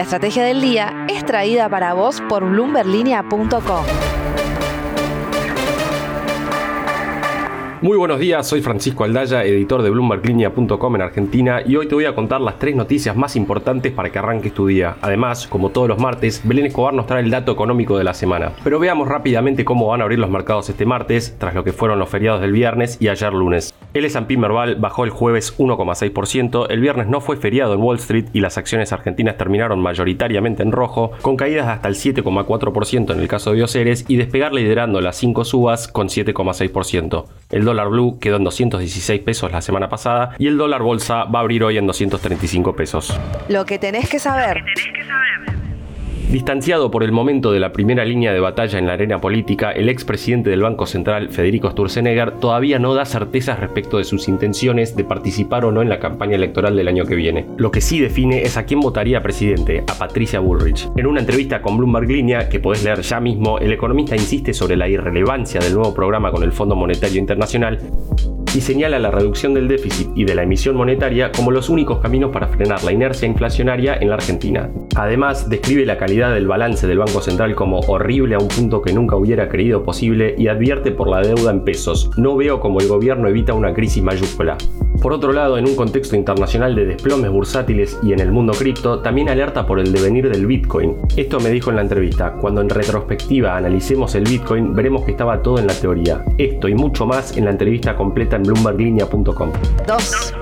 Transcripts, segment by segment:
La estrategia del día es traída para vos por bloomberlinia.com. Muy buenos días, soy Francisco Aldaya, editor de BloombergLinea.com en Argentina y hoy te voy a contar las tres noticias más importantes para que arranques tu día. Además, como todos los martes, Belén Escobar nos trae el dato económico de la semana. Pero veamos rápidamente cómo van a abrir los mercados este martes, tras lo que fueron los feriados del viernes y ayer lunes. El S&P Merval bajó el jueves 1,6%, el viernes no fue feriado en Wall Street y las acciones argentinas terminaron mayoritariamente en rojo, con caídas hasta el 7,4% en el caso de Bioceres y despegar liderando las 5 subas con 7,6%. El dólar blue quedó en 216 pesos la semana pasada y el dólar bolsa va a abrir hoy en 235 pesos. Lo que tenés que saber. Distanciado por el momento de la primera línea de batalla en la arena política, el expresidente del Banco Central, Federico Sturzenegger, todavía no da certezas respecto de sus intenciones de participar o no en la campaña electoral del año que viene. Lo que sí define es a quién votaría presidente, a Patricia Bullrich. En una entrevista con Bloomberg Línea, que podés leer ya mismo, el economista insiste sobre la irrelevancia del nuevo programa con el Fondo Monetario Internacional y señala la reducción del déficit y de la emisión monetaria como los únicos caminos para frenar la inercia inflacionaria en la Argentina. Además, describe la calidad del balance del Banco Central como horrible a un punto que nunca hubiera creído posible y advierte por la deuda en pesos. No veo cómo el gobierno evita una crisis mayúscula. Por otro lado, en un contexto internacional de desplomes bursátiles y en el mundo cripto, también alerta por el devenir del Bitcoin. Esto me dijo en la entrevista, cuando en retrospectiva analicemos el Bitcoin, veremos que estaba todo en la teoría. Esto y mucho más en la entrevista completa en bloomberglinea.com. 2.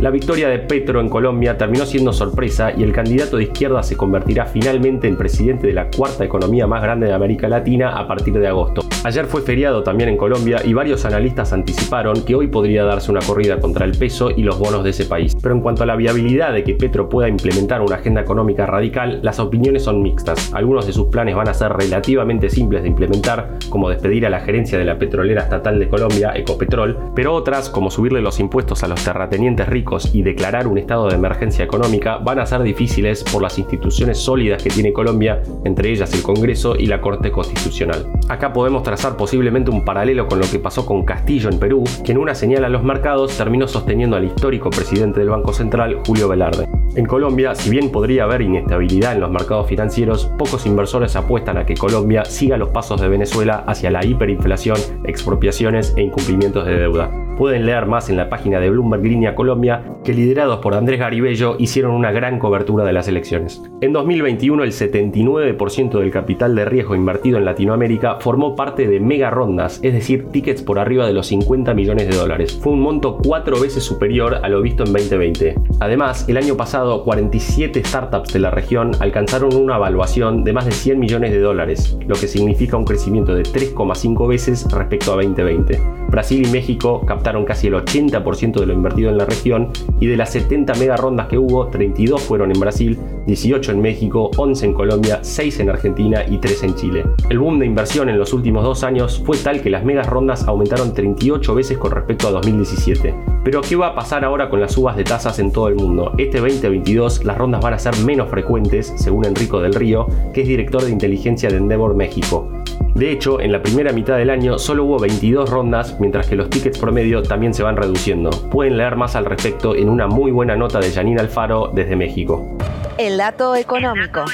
La victoria de Petro en Colombia terminó siendo sorpresa y el candidato de izquierda se convertirá finalmente en presidente de la cuarta economía más grande de América Latina a partir de agosto. Ayer fue feriado también en Colombia y varios analistas anticiparon que hoy podría darse una corrida contra el peso y los bonos de ese país. Pero en cuanto a la viabilidad de que Petro pueda implementar una agenda económica radical, las opiniones son mixtas. Algunos de sus planes van a ser relativamente simples de implementar, como despedir a la gerencia de la petrolera estatal de Colombia, Ecopetrol, pero otras, como subirle los impuestos a los terratenientes ricos y declarar un estado de emergencia económica van a ser difíciles por las instituciones sólidas que tiene Colombia, entre ellas el Congreso y la Corte Constitucional. Acá podemos trazar posiblemente un paralelo con lo que pasó con Castillo en Perú, que en una señal a los mercados terminó sosteniendo al histórico presidente del Banco Central, Julio Velarde. En Colombia, si bien podría haber inestabilidad en los mercados financieros, pocos inversores apuestan a que Colombia siga los pasos de Venezuela hacia la hiperinflación, expropiaciones e incumplimientos de deuda. Pueden leer más en la página de Bloomberg Línea Colombia, que liderados por Andrés Garibello hicieron una gran cobertura de las elecciones. En 2021 el 79% del capital de riesgo invertido en Latinoamérica formó parte de mega rondas, es decir, tickets por arriba de los 50 millones de dólares. Fue un monto cuatro veces superior a lo visto en 2020. Además, el año pasado 47 startups de la región alcanzaron una evaluación de más de 100 millones de dólares, lo que significa un crecimiento de 3,5 veces respecto a 2020. Brasil y México captaron casi el 80% de lo invertido en la región y de las 70 mega rondas que hubo, 32 fueron en Brasil, 18 en México, 11 en Colombia, 6 en Argentina y 3 en Chile. El boom de inversión en los últimos dos años fue tal que las megas rondas aumentaron 38 veces con respecto a 2017. Pero ¿qué va a pasar ahora con las subas de tasas en todo el mundo? Este 2022 las rondas van a ser menos frecuentes, según Enrico del Río, que es director de inteligencia de Endeavor México. De hecho, en la primera mitad del año solo hubo 22 rondas, mientras que los tickets promedio también se van reduciendo. Pueden leer más al respecto en una muy buena nota de Janine Alfaro desde México. El dato económico.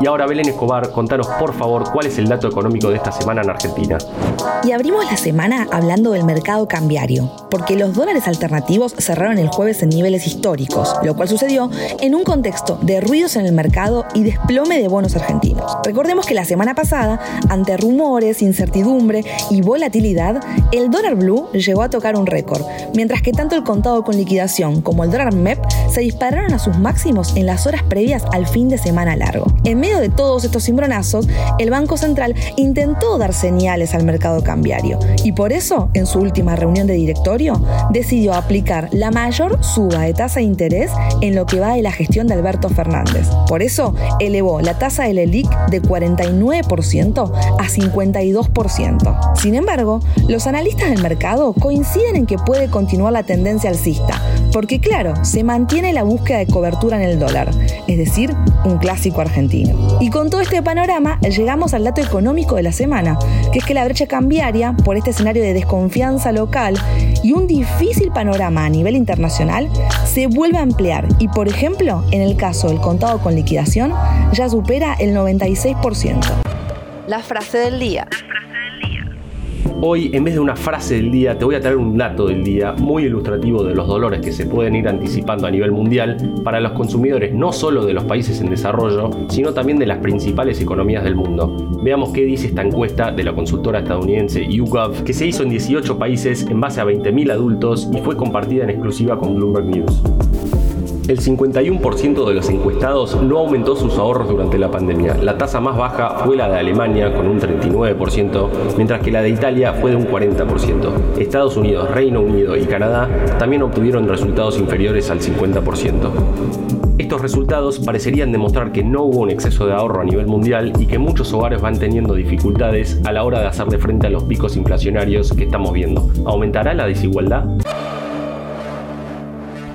Y ahora Belén Escobar, contanos por favor cuál es el dato económico de esta semana en Argentina. Y abrimos la semana hablando del mercado cambiario, porque los dólares alternativos cerraron el jueves en niveles históricos, lo cual sucedió en un contexto de ruidos en el mercado y desplome de bonos argentinos. Recordemos que la semana pasada, ante rumores, incertidumbre y volatilidad, el dólar blue llegó a tocar un récord, mientras que tanto el contado con liquidación como el dólar MEP se dispararon a sus máximos en las horas previas al fin de semana largo. En medio de todos estos cimbronazos, el Banco Central intentó dar señales al mercado cambiario y por eso, en su última reunión de directorio, decidió aplicar la mayor suba de tasa de interés en lo que va de la gestión de Alberto Fernández. Por eso, elevó la tasa del ELIC de 49% a 52%. Sin embargo, los analistas del mercado coinciden en que puede continuar la tendencia alcista, Porque claro, se mantiene la búsqueda de cobertura en el dólar, es decir, un clásico argentino. Y con todo este panorama llegamos al dato económico de la semana, que es que la brecha cambiaria, por este escenario de desconfianza local y un difícil panorama a nivel internacional, se vuelve a emplear y, por ejemplo, en el caso del contado con liquidación, ya supera el 96%. La frase del día. Hoy, en vez de una frase del día, te voy a traer un dato del día muy ilustrativo de los dolores que se pueden ir anticipando a nivel mundial para los consumidores no solo de los países en desarrollo, sino también de las principales economías del mundo. Veamos qué dice esta encuesta de la consultora estadounidense YouGov, que se hizo en 18 países en base a 20.000 adultos y fue compartida en exclusiva con Bloomberg News. El 51% de los encuestados no aumentó sus ahorros durante la pandemia. La tasa más baja fue la de Alemania con un 39%, mientras que la de Italia fue de un 40%. Estados Unidos, Reino Unido y Canadá también obtuvieron resultados inferiores al 50%. Estos resultados parecerían demostrar que no hubo un exceso de ahorro a nivel mundial y que muchos hogares van teniendo dificultades a la hora de hacerle frente a los picos inflacionarios que estamos viendo. ¿Aumentará la desigualdad?